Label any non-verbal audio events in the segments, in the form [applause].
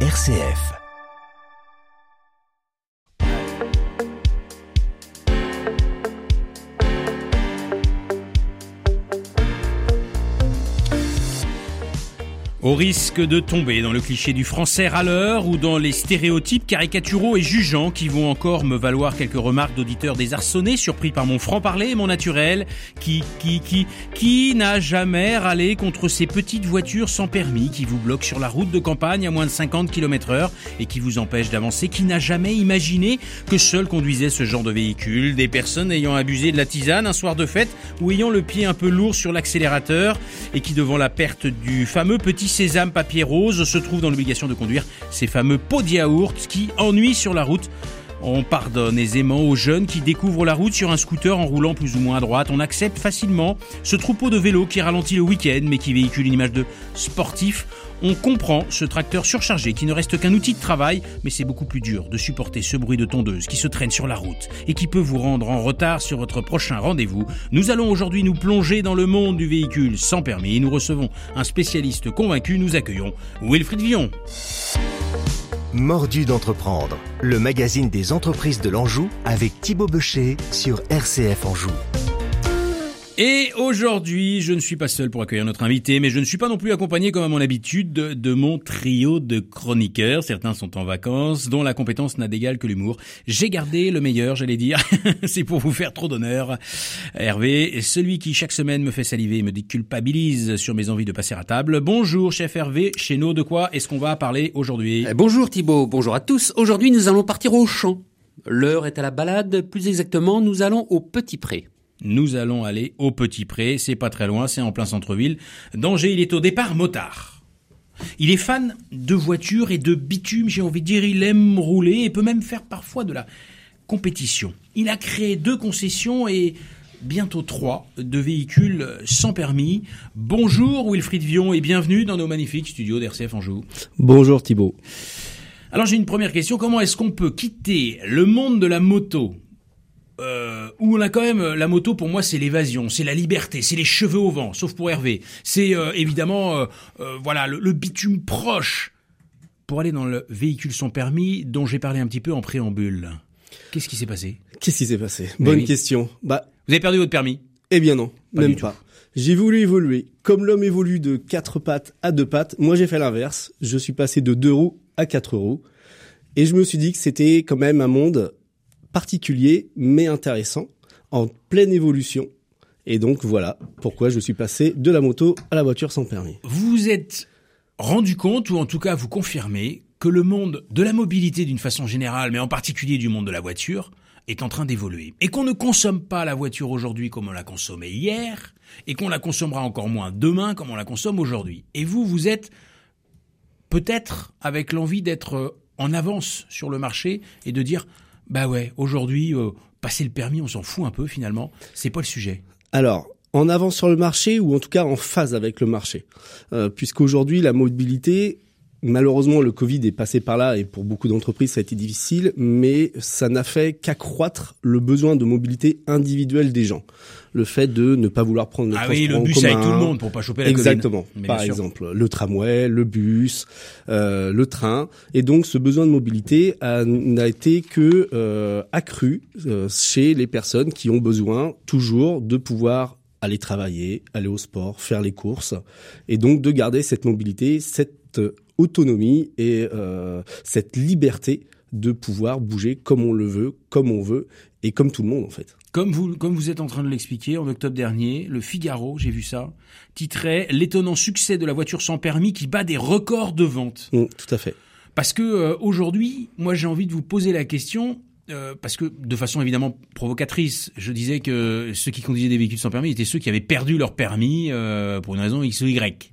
RCF. Au risque de tomber dans le cliché du français râleur ou dans les stéréotypes caricaturaux et jugeants qui vont encore me valoir quelques remarques d'auditeurs désarçonnés, surpris par mon franc-parler et mon naturel, qui, qui, qui, qui n'a jamais râlé contre ces petites voitures sans permis qui vous bloquent sur la route de campagne à moins de 50 km heure et qui vous empêchent d'avancer, qui n'a jamais imaginé que seul conduisait ce genre de véhicule, des personnes ayant abusé de la tisane un soir de fête ou ayant le pied un peu lourd sur l'accélérateur et qui devant la perte du fameux petit sésame papier rose se trouve dans l'obligation de conduire ces fameux pots de yaourt qui ennuient sur la route. On pardonne aisément aux jeunes qui découvrent la route sur un scooter en roulant plus ou moins à droite. On accepte facilement ce troupeau de vélos qui ralentit le week-end mais qui véhicule une image de sportif. On comprend ce tracteur surchargé qui ne reste qu'un outil de travail, mais c'est beaucoup plus dur de supporter ce bruit de tondeuse qui se traîne sur la route et qui peut vous rendre en retard sur votre prochain rendez-vous. Nous allons aujourd'hui nous plonger dans le monde du véhicule sans permis et nous recevons un spécialiste convaincu. Nous accueillons Wilfried Villon. Mordu d'entreprendre, le magazine des entreprises de l'Anjou avec Thibaut Becher sur RCF Anjou. Et aujourd'hui, je ne suis pas seul pour accueillir notre invité, mais je ne suis pas non plus accompagné comme à mon habitude de, mon trio de chroniqueurs. Certains sont en vacances, dont la compétence n'a d'égal que l'humour. J'ai gardé le meilleur, j'allais dire. [laughs] C'est pour vous faire trop d'honneur. Hervé, celui qui chaque semaine me fait saliver et me déculpabilise sur mes envies de passer à table. Bonjour, chef Hervé. Chez nous, de quoi est-ce qu'on va parler aujourd'hui? Eh, Bonjour Thibaut, bonjour à tous. Aujourd'hui, nous allons partir au champ. L'heure est à la balade, plus exactement, nous allons au Petit Pré. Nous allons aller au Petit Pré, c'est pas très loin, c'est en plein centre-ville. Danger, il est au départ motard. Il est fan de voitures et de bitume, j'ai envie de dire, il aime rouler et peut même faire parfois de la compétition. Il a créé deux concessions et bientôt trois de véhicules sans permis. Bonjour Wilfried Vion et bienvenue dans nos magnifiques studios d'RCF Anjou. Bonjour Thibaut. Alors j'ai une première question, comment est-ce qu'on peut quitter le monde de la moto? Euh, où on a quand même la moto pour moi c'est l'évasion, c'est la liberté, c'est les cheveux au vent, sauf pour Hervé. C'est euh, évidemment euh, euh, voilà le, le bitume proche pour aller dans le véhicule sans permis dont j'ai parlé un petit peu en préambule. Qu'est-ce qui s'est passé? Qu'est-ce qui s'est passé? Bonne oui. question. Bah, Vous avez perdu votre permis? eh bien non, Pas même pas. J'ai voulu évoluer. Comme l'homme évolue de quatre pattes à deux pattes, moi j'ai fait l'inverse. Je suis passé de deux roues à quatre roues. Et je me suis dit que c'était quand même un monde particulier, mais intéressant, en pleine évolution. Et donc voilà pourquoi je suis passé de la moto à la voiture sans permis. Vous vous êtes rendu compte, ou en tout cas vous confirmez, que le monde de la mobilité d'une façon générale, mais en particulier du monde de la voiture, est en train d'évoluer. Et qu'on ne consomme pas la voiture aujourd'hui comme on l'a consommée hier, et qu'on la consommera encore moins demain comme on la consomme aujourd'hui. Et vous, vous êtes peut-être avec l'envie d'être en avance sur le marché et de dire, bah ouais, aujourd'hui, euh, passer le permis, on s'en fout un peu finalement, c'est pas le sujet. Alors, en avance sur le marché ou en tout cas en phase avec le marché. Euh, Puisqu'aujourd'hui, la mobilité, malheureusement, le Covid est passé par là et pour beaucoup d'entreprises, ça a été difficile, mais ça n'a fait qu'accroître le besoin de mobilité individuelle des gens. Le fait de ne pas vouloir prendre le Ah oui, le en bus avec commun. tout le monde pour pas choper la Exactement. Covid. Par exemple, le tramway, le bus, euh, le train, et donc ce besoin de mobilité n'a été que euh, accru euh, chez les personnes qui ont besoin toujours de pouvoir aller travailler, aller au sport, faire les courses, et donc de garder cette mobilité, cette autonomie et cette liberté de pouvoir bouger comme on le veut, comme on veut, et comme tout le monde en fait. Comme vous, comme vous êtes en train de l'expliquer, en octobre dernier, le Figaro, j'ai vu ça, titrait L'étonnant succès de la voiture sans permis qui bat des records de vente. Mm, tout à fait. Parce que euh, aujourd'hui, moi j'ai envie de vous poser la question, euh, parce que de façon évidemment provocatrice, je disais que ceux qui conduisaient des véhicules sans permis étaient ceux qui avaient perdu leur permis euh, pour une raison X ou Y.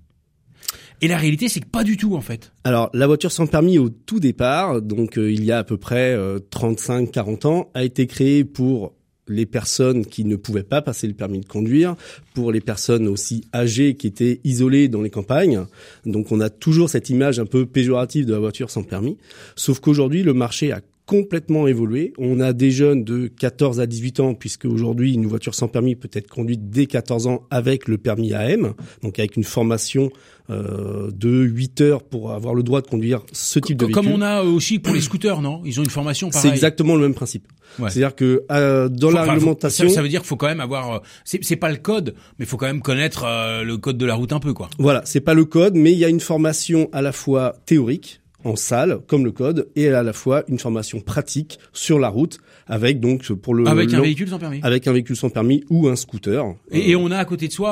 Et la réalité, c'est que pas du tout en fait. Alors, la voiture sans permis au tout départ, donc euh, il y a à peu près 35-40 ans, a été créée pour les personnes qui ne pouvaient pas passer le permis de conduire, pour les personnes aussi âgées qui étaient isolées dans les campagnes. Donc on a toujours cette image un peu péjorative de la voiture sans permis. Sauf qu'aujourd'hui, le marché a complètement évolué. On a des jeunes de 14 à 18 ans, puisque aujourd'hui une voiture sans permis peut être conduite dès 14 ans avec le permis AM, donc avec une formation euh, de 8 heures pour avoir le droit de conduire ce type de véhicule. Comme on a aussi pour les scooters, non? Ils ont une formation pareille. C'est exactement le même principe. Ouais. C'est-à-dire que euh, dans la Enfin, réglementation, ça, ça veut dire qu'il faut quand même avoir. euh, C'est c'est pas le code, mais il faut quand même connaître euh, le code de la route un peu, quoi. voilà, c'est pas le code, mais il y a une formation à la fois théorique en salle, comme le code, et à la fois une formation pratique sur la route, avec donc pour le Avec un le- véhicule sans permis. avec un véhicule sans permis ou un scooter. Et, et Euh, on a à côté de soi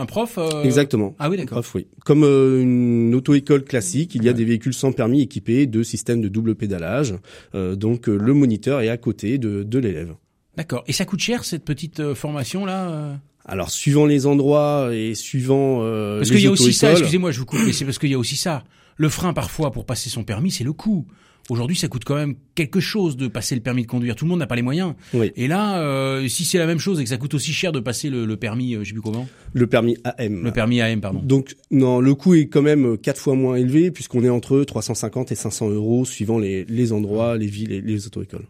un, prof. euh, Exactement. Ah oui, d'accord. Prof, oui. Comme euh, une auto-école classique, il y a des véhicules sans permis équipés de systèmes de double pédalage. Euh, donc euh, le moniteur est à côté de, de l'élève. D'accord. Et ça coûte cher cette petite euh, formation là Alors suivant les endroits et suivant euh, Parce qu'il y a aussi ça. Excusez-moi, je vous coupe, mais c'est parce qu'il y a aussi ça. Le frein parfois pour passer son permis, c'est le coût. Aujourd'hui, ça coûte quand même quelque chose de passer le permis de conduire. Tout le monde n'a pas les moyens. Oui. Et là, euh, si c'est la même chose et que ça coûte aussi cher de passer le, le permis, euh, je sais plus comment, le permis AM. le permis AM, pardon. Donc non, le coût est quand même quatre fois moins élevé puisqu'on est entre 350 et 500 euros suivant les, les endroits, les villes et les auto-écoles.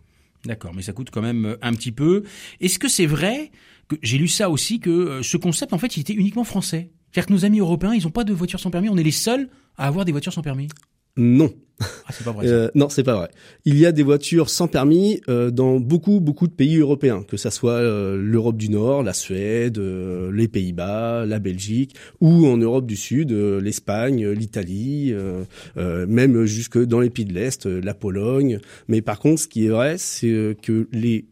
D'accord, mais ça coûte quand même euh, un petit peu. Est-ce que c'est vrai que j'ai lu ça aussi que euh, ce concept en fait il était uniquement français? C'est-à-dire que nos amis européens ils ont pas de voitures sans permis. On est les seuls à avoir des voitures sans permis. Non, Ah c'est pas vrai. Euh, non, c'est pas vrai. Il y a des voitures sans permis euh, dans beaucoup beaucoup de pays européens, que ça soit euh, l'Europe du Nord, la Suède, euh, les Pays-Bas, la Belgique, ou en Europe du Sud, euh, l'Espagne, euh, l'Italie, euh, euh, même jusque dans les pays de l'Est, euh, la Pologne. Mais par contre, ce qui est vrai, c'est que les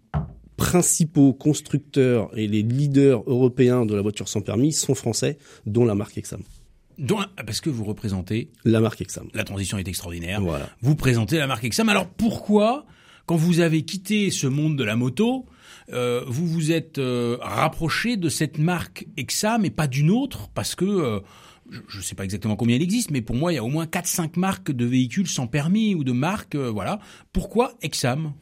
principaux constructeurs et les leaders européens de la voiture sans permis sont français, dont la marque Exam. Dont- parce que vous représentez La marque Exam. la transition est extraordinaire. Voilà. Vous présentez la marque Exam. Alors pourquoi, quand vous avez quitté ce monde de la moto, euh, vous vous êtes euh, rapproché de cette marque Exam et pas d'une autre? Parce que euh, je ne sais pas exactement combien il existe, mais pour moi, il y a au moins 4-5 marques de véhicules sans permis ou de marques. euh, voilà. Pourquoi Exam?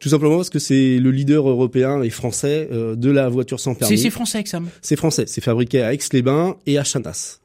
Tout simplement parce que c'est le leader européen et français euh, de la voiture sans permis. c'est français Exam. C'est français. C'est fabriqué à Aix-les-Bains et à Chanas.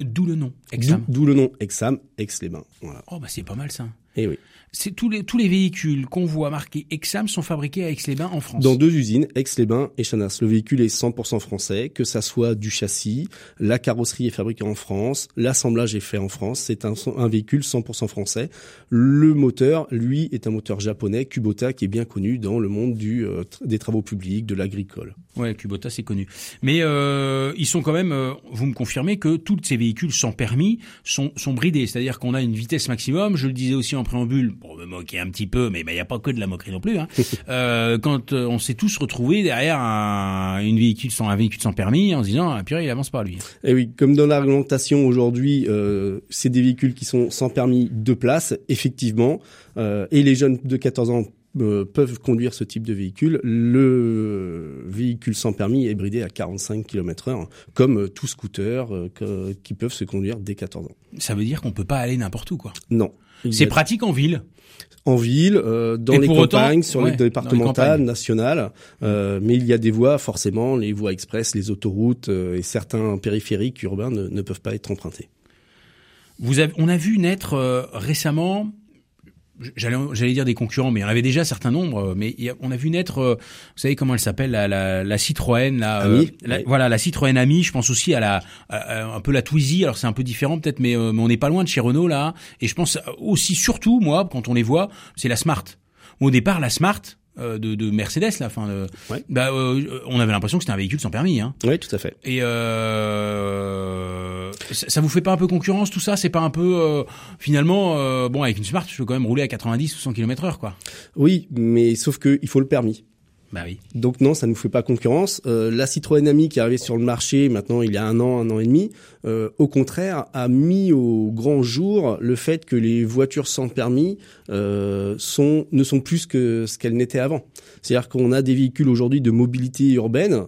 D'où le nom Exam. d'où le nom Exam, Aix-les-Bains. Voilà. Oh bah c'est pas mal ça. Et oui. C'est tous les tous les véhicules qu'on voit marqués Exam sont fabriqués à Aix-les-Bains en France. Dans deux usines, Aix-les-Bains et Chanas. Le véhicule est 100% français, que ça soit du châssis, la carrosserie est fabriquée en France, l'assemblage est fait en France. C'est un, un véhicule 100% français. Le moteur, lui, est un moteur japonais, Kubota, qui est bien connu dans le monde du, euh, des travaux publics, de l'agricole. Ouais, Kubota, c'est connu. Mais euh, ils sont quand même, euh, vous me confirmez que tous ces véhicules sans permis sont, sont bridés. C'est-à-dire qu'on a une vitesse maximum. Je le disais aussi en préambule, pour me moquer un petit peu, mais il n'y a pas que de la moquerie non plus. Hein. [laughs] euh, quand euh, on s'est tous retrouvés derrière un, une véhicule sans, un véhicule sans permis en se disant, ah, purée, il avance pas lui. Et oui, comme dans la réglementation aujourd'hui, euh, c'est des véhicules qui sont sans permis de place, effectivement, euh, et les jeunes de 14 ans euh, peuvent conduire ce type de véhicule. Le véhicule sans permis est bridé à 45 km heure, comme tout scooter que- qui peuvent se conduire dès 14 ans. Ça veut dire qu'on peut pas aller n'importe où, quoi. Non. C'est pratique en ville. en ville, euh, dans les autant, campagnes, sur les départementales, campagnes. nationales, euh, mais il y a des voies, forcément, les voies express, les autoroutes euh, et certains périphériques urbains ne, ne peuvent pas être empruntés. Vous avez, on a vu naître euh, récemment, j'allais, j'allais dire des concurrents, mais il y en avait déjà un certain nombre. euh, Mais a- on a vu naître, euh, vous savez comment elle s'appelle, la, la, la Citroën, la, euh, Ami, la- oui. voilà, la Citroën Ami. Je pense aussi à la, à- à un peu la Twizy. Alors c'est un peu différent peut-être, mais, euh, mais on n'est pas loin de chez Renault là. Et je pense aussi, surtout moi, quand on les voit, c'est la Smart. Au départ, la Smart. Euh, de, de Mercedes là, enfin, euh, Ouais. bah, euh, on avait l'impression que c'était un véhicule sans permis. Hein. Oui, tout à fait. Et euh, ça, ça vous fait pas un peu concurrence tout ça? C'est pas un peu euh, finalement euh, bon avec une Smart, je peux quand même rouler à 90 ou 100 km/h quoi. Oui, mais sauf que il faut le permis. Bah oui. Donc non, ça ne nous fait pas concurrence. Euh, la Citroën Ami qui est arrivée sur le marché maintenant il y a un an, un an et demi, euh, au contraire a mis au grand jour le fait que les voitures sans permis euh, sont ne sont plus que ce qu'elles n'étaient avant. C'est-à-dire qu'on a des véhicules aujourd'hui de mobilité urbaine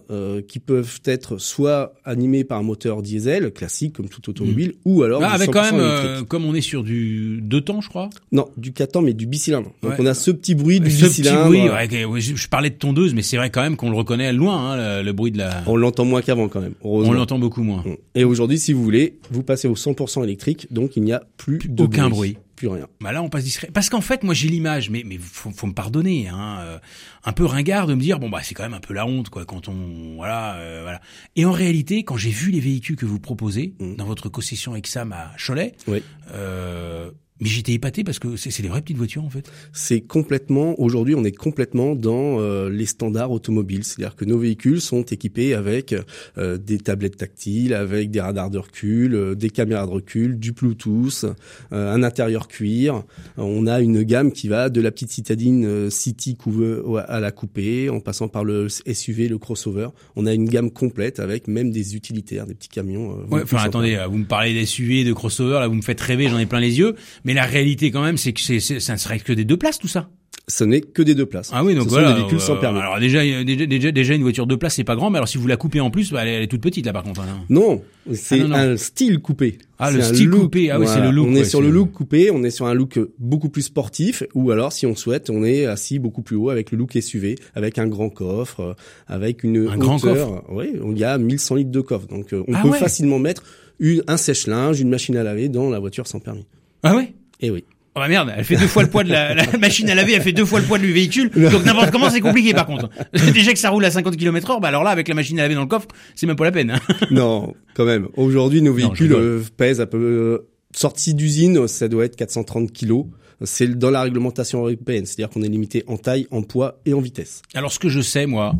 qui peuvent être soit animés par un moteur diesel classique comme toute automobile, ou alors Ah, avec quand 100% même comme on est sur du deux temps je crois. Non, du 4 temps mais du bicylindre. Donc Ouais. on a ce petit bruit du Ce petit bicylindre. bruit, ouais, je, je parlais de tondeuse, mais c'est vrai quand même qu'on le reconnaît loin, hein, le, le bruit de la. On l'entend moins qu'avant quand même. On l'entend beaucoup moins. Et aujourd'hui, si vous voulez, vous passez au 100% électrique, donc il n'y a plus de Aucun bruit. plus rien. Bah là, on passe discret. Parce qu'en fait, moi, j'ai l'image, mais mais faut, faut me pardonner, hein, euh, un peu ringard de me dire bon bah c'est quand même un peu la honte quoi quand on voilà euh, voilà. Et en réalité, quand j'ai vu les véhicules que vous proposez Mm. dans votre concession Exam à Cholet, Oui. euh, mais j'étais épaté parce que c'est des vraies petites voitures en fait. C'est complètement, aujourd'hui, on est complètement dans euh, les standards automobiles. C'est-à-dire que nos véhicules sont équipés avec euh, des tablettes tactiles, avec des radars de recul, euh, des caméras de recul, du Bluetooth, euh, un intérieur cuir. On a une gamme qui va de la petite citadine euh, City couve- à la coupée, en passant par le SUV, le crossover. On a une gamme complète avec même des utilitaires, des petits camions. euh, Ouais, enfin attendez, vous me parlez des SUV, de crossover, là vous me faites rêver, j'en ai plein les yeux. Mais la réalité quand même, c'est que c'est, c'est- ça ne serait que des deux places tout ça. Ce n'est que des deux places. Ah oui, donc Ce voilà. sont des véhicules euh, sans permis. Alors déjà, déjà, déjà, déjà, une voiture deux places, c'est pas grand, mais alors si vous la coupez en plus, bah, elle, est- toute petite là par contre. hein. Non, c'est Ah, non, non. un style coupé. Ah, le C'est style look. coupé. Ah oui, c'est le look, On ouais, est sur c'est le look coupé, on est sur un look beaucoup plus sportif, ou alors, si on souhaite, on est assis beaucoup plus haut avec le look SUV, avec un grand coffre, euh, avec une Un grand hauteur. Oui, il y a 1100 litres de coffre, donc euh, on Ah peut ouais. facilement mettre une, un sèche-linge, une machine à laver dans la voiture sans permis. Ah ouais? Et oui. Oh bah merde, elle fait deux fois le poids de la, la [laughs] machine à laver, elle fait deux fois le poids du véhicule. Donc n'importe comment, c'est compliqué par contre. [laughs] Déjà que ça roule à 50 km heure, bah alors là, avec la machine à laver dans le coffre, c'est même pas la peine. hein. [laughs] non, quand même. Aujourd'hui, nos véhicules euh, pèsent à peu euh, sortis d'usine, ça doit être 430 kilos. C'est dans la réglementation européenne, c'est-à-dire qu'on est limité en taille, en poids et en vitesse. Alors ce que je sais, moi,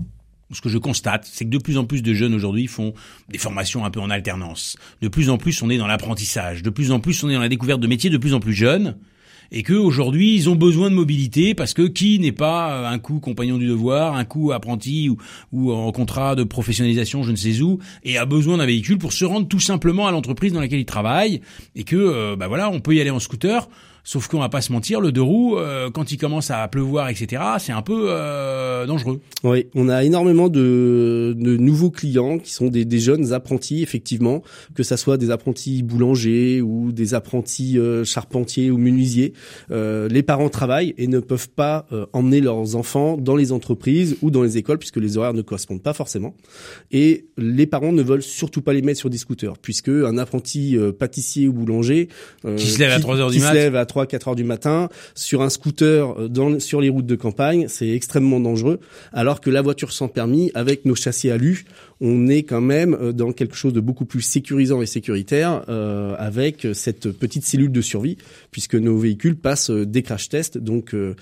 ce que je constate, c'est que de plus en plus de jeunes aujourd'hui font des formations un peu en alternance. De plus en plus, on est dans l'apprentissage. De plus en plus, on est dans la découverte de métiers de plus en plus jeunes. Et que aujourd'hui, ils ont besoin de mobilité parce que qui n'est pas euh, un coup compagnon du devoir, un coup apprenti ou, ou en contrat de professionnalisation, je ne sais où, et a besoin d'un véhicule pour se rendre tout simplement à l'entreprise dans laquelle il travaille. Et que, euh, bah voilà, on peut y aller en scooter. Sauf qu'on va pas se mentir, le deux roues, euh, quand il commence à pleuvoir, etc., c'est un peu euh, dangereux. Oui, on a énormément de, de nouveaux clients qui sont des, des jeunes apprentis, effectivement, que ça soit des apprentis boulangers ou des apprentis euh, charpentiers ou menuisiers. Euh, les parents travaillent et ne peuvent pas euh, emmener leurs enfants dans les entreprises ou dans les écoles puisque les horaires ne correspondent pas forcément. Et les parents ne veulent surtout pas les mettre sur des scooters puisque un apprenti euh, pâtissier ou boulanger euh, Qui se lève à 3 heures du qui mat. se lève à 3 4 heures du matin sur un scooter euh, dans sur les routes de campagne, c'est extrêmement dangereux alors que la voiture sans permis avec nos châssis alu, on est quand même euh, dans quelque chose de beaucoup plus sécurisant et sécuritaire euh, avec cette petite cellule de survie puisque nos véhicules passent euh, des crash tests donc euh,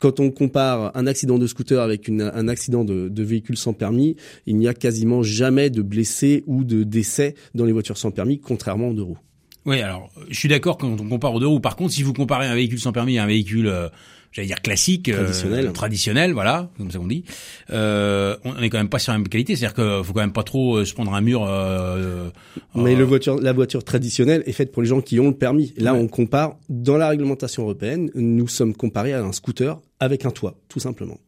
quand on compare un accident de scooter avec un accident de, de véhicule sans permis, il n'y a quasiment jamais de blessés ou de décès dans les voitures sans permis, contrairement aux deux roues. Oui, alors je suis d'accord quand on compare aux deux roues. Par contre, si vous comparez un véhicule sans permis à un véhicule, euh, j'allais dire classique, euh, Traditionnel. traditionnel, voilà, comme ça qu'on dit, euh, on est quand même pas sur la même qualité. C'est-à-dire qu'il faut quand même pas trop euh, se prendre un mur. Euh, Mais le voiture, la voiture traditionnelle est faite pour les gens qui ont le permis. Là, Ouais. on compare dans la réglementation européenne, nous sommes comparés à un scooter avec un toit, tout simplement.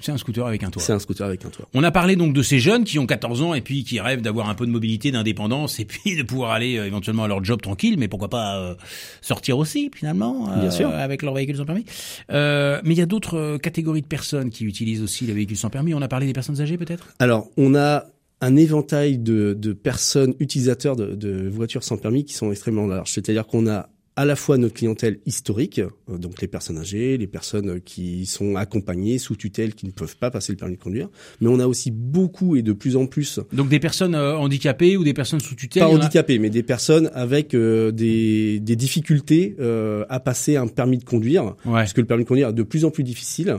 C'est un scooter avec un toit. C'est un scooter avec un toit. On a parlé donc de ces jeunes qui ont 14 ans et puis qui rêvent d'avoir un peu de mobilité, d'indépendance et puis de pouvoir aller euh, éventuellement à leur job tranquille, mais pourquoi pas euh, sortir aussi finalement euh, Bien sûr. avec leur véhicule sans permis. Euh, mais il y a d'autres catégories de personnes qui utilisent aussi les véhicules sans permis. On a parlé des personnes âgées peut-être? Alors, on a un éventail de, de personnes utilisateurs de, de voitures sans permis qui sont extrêmement larges. C'est-à-dire qu'on a à la fois notre clientèle historique, euh, donc les personnes âgées, les personnes qui sont accompagnées sous tutelle, qui ne peuvent pas passer le permis de conduire, mais on a aussi beaucoup et de plus en plus Donc des personnes euh, handicapées ou des personnes sous tutelle. pas a- handicapés, mais des personnes avec euh, des, des difficultés euh, à passer un permis de conduire, Ouais. parce que le permis de conduire est de plus en plus difficile.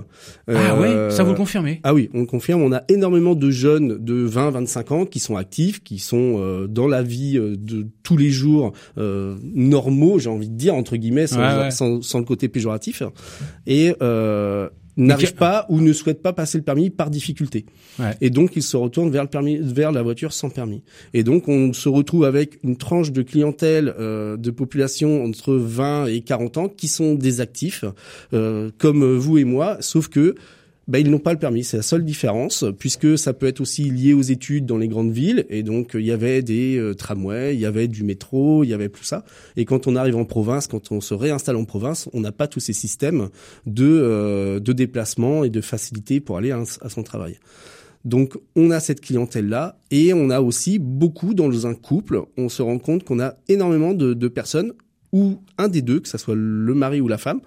Ah Euh, ouais, ça vous le confirmez? Ah oui, on le confirme. On a énormément de jeunes de 20-25 ans qui sont actifs, qui sont euh, dans la vie euh, de tous les jours euh, normaux, j'ai envie de dire entre guillemets, sans, Ouais, ouais. sans, sans le côté péjoratif, et euh, n'arrivent que- pas ou ne souhaitent pas passer le permis par difficulté. Ouais. Et donc ils se retournent vers le permis, vers la voiture sans permis. Et donc on se retrouve avec une tranche de clientèle euh, de population entre 20 et 40 ans qui sont des actifs, euh, comme vous et moi, sauf que bah, ils n'ont pas le permis, c'est la seule différence, puisque ça peut être aussi lié aux études dans les grandes villes, et donc il y avait des euh, tramways, il y avait du métro, il y avait tout ça. Et quand on arrive en province, quand on se réinstalle en province, on n'a pas tous ces systèmes de, euh, de déplacement et de facilité pour aller à, à son travail. Donc on a cette clientèle-là, et on a aussi beaucoup dans un couple, on se rend compte qu'on a énormément de, de personnes où un des deux, que ce soit le mari ou la femme,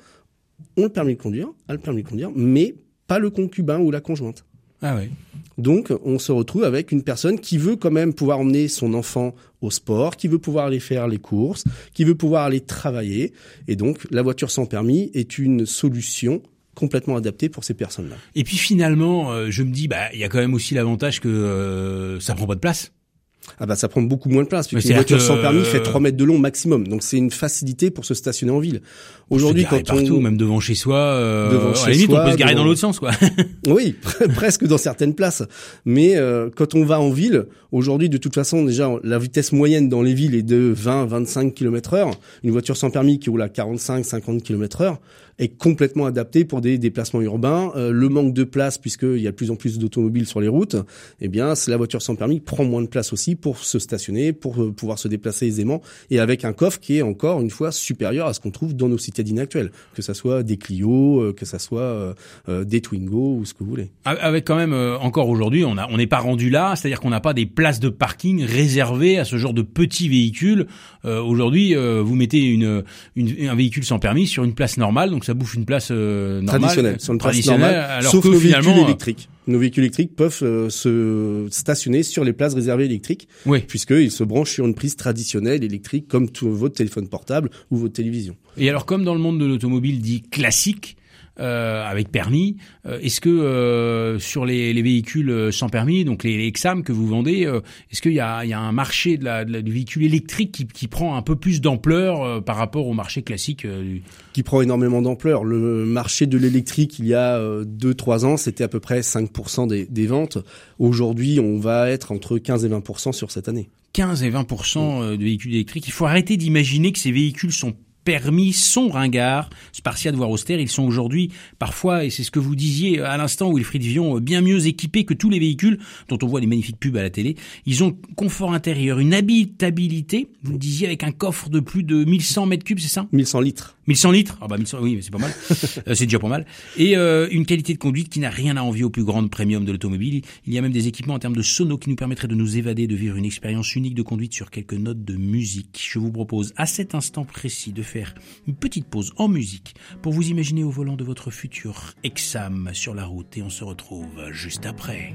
ont le permis de conduire, a le permis de conduire, mais pas le concubin ou la conjointe. Ah ouais. Donc, on se retrouve avec une personne qui veut quand même pouvoir emmener son enfant au sport, qui veut pouvoir aller faire les courses, qui veut pouvoir aller travailler. Et donc, la voiture sans permis est une solution complètement adaptée pour ces personnes-là. Et puis finalement, euh, je me dis, bah, il y a quand même aussi l'avantage que euh, ça prend pas de place. Ah bah ça prend beaucoup moins de place. Mais Une voiture sans permis euh, fait 3 mètres de long maximum. Donc c'est une facilité pour se stationner en ville. Aujourd'hui, quand partout, on même devant chez soi, euh, Devant à chez la limite, soi, on peut se garer devant- dans l'autre sens, quoi. [laughs] Oui, [laughs] presque dans certaines places. Mais euh, quand on va en ville, aujourd'hui, de toute façon, déjà, la vitesse moyenne dans les villes est de 20-25 km heure. Une voiture sans permis qui roule à 45-50 km heure est complètement adaptée pour des déplacements urbains. Euh, le manque de place, puisqu'il y a de plus en plus d'automobiles sur les routes, eh bien, la voiture sans permis prend moins de place aussi pour se stationner, pour euh, pouvoir se déplacer aisément, et avec un coffre qui est encore une fois supérieur à ce qu'on trouve dans nos citadines actuelles, que ça soit des Clio, euh, que ça soit euh, euh, des Twingo ou ce que vous voulez. Avec quand même encore aujourd'hui, on a on n'est pas rendu là, c'est-à-dire qu'on n'a pas des places de parking réservées à ce genre de petits véhicules. Aujourd'hui, vous mettez une, une- un véhicule sans permis sur une place normale, donc ça bouffe une place euh, normale, traditionnelle, sur une place normale, alors sauf que nos finalement, véhicules électriques. Nos véhicules électriques peuvent euh, se stationner sur les places réservées électriques, euh, oui. puisqu'ils se branchent sur une prise traditionnelle électrique, comme tout votre téléphone portable ou votre télévision. Et alors, comme dans le monde de l'automobile dit classique, euh, avec permis, euh, est-ce que euh, sur les, les véhicules euh, sans permis, donc les, les Exam que vous vendez, euh, est-ce qu'il y a, il y a un marché de la, de la- du véhicule électrique qui, qui prend un peu plus d'ampleur euh, par rapport au marché classique euh, du- qui prend énormément d'ampleur. Le marché de l'électrique, il y a 2-3 ans, c'était à peu près 5% des, des ventes. Aujourd'hui, on va être entre 15 et 20% sur cette année. 15 et 20% euh, de véhicules électriques. Il faut arrêter d'imaginer que ces véhicules sont permis, sont ringards, spartiates voire austères. Ils sont aujourd'hui parfois, et c'est ce que vous disiez à l'instant, Wilfried Vion, bien mieux équipés que tous les véhicules dont on voit les magnifiques pubs à la télé. Ils ont confort intérieur, une habitabilité, vous le disiez, avec un coffre de plus de 1100 mètres cubes, c'est ça? 1100 litres. 1100 litres Ah bah 1100, oui, mais c'est pas mal. [laughs] Euh, c'est déjà pas mal. Et euh, une qualité de conduite qui n'a rien à envier aux plus grandes premium de l'automobile. Il y a même des équipements en termes de sono qui nous permettraient de nous évader, de vivre une expérience unique de conduite sur quelques notes de musique. Je vous propose à cet instant précis de faire une petite pause en musique pour vous imaginer au volant de votre futur Exam sur la route et on se retrouve juste après.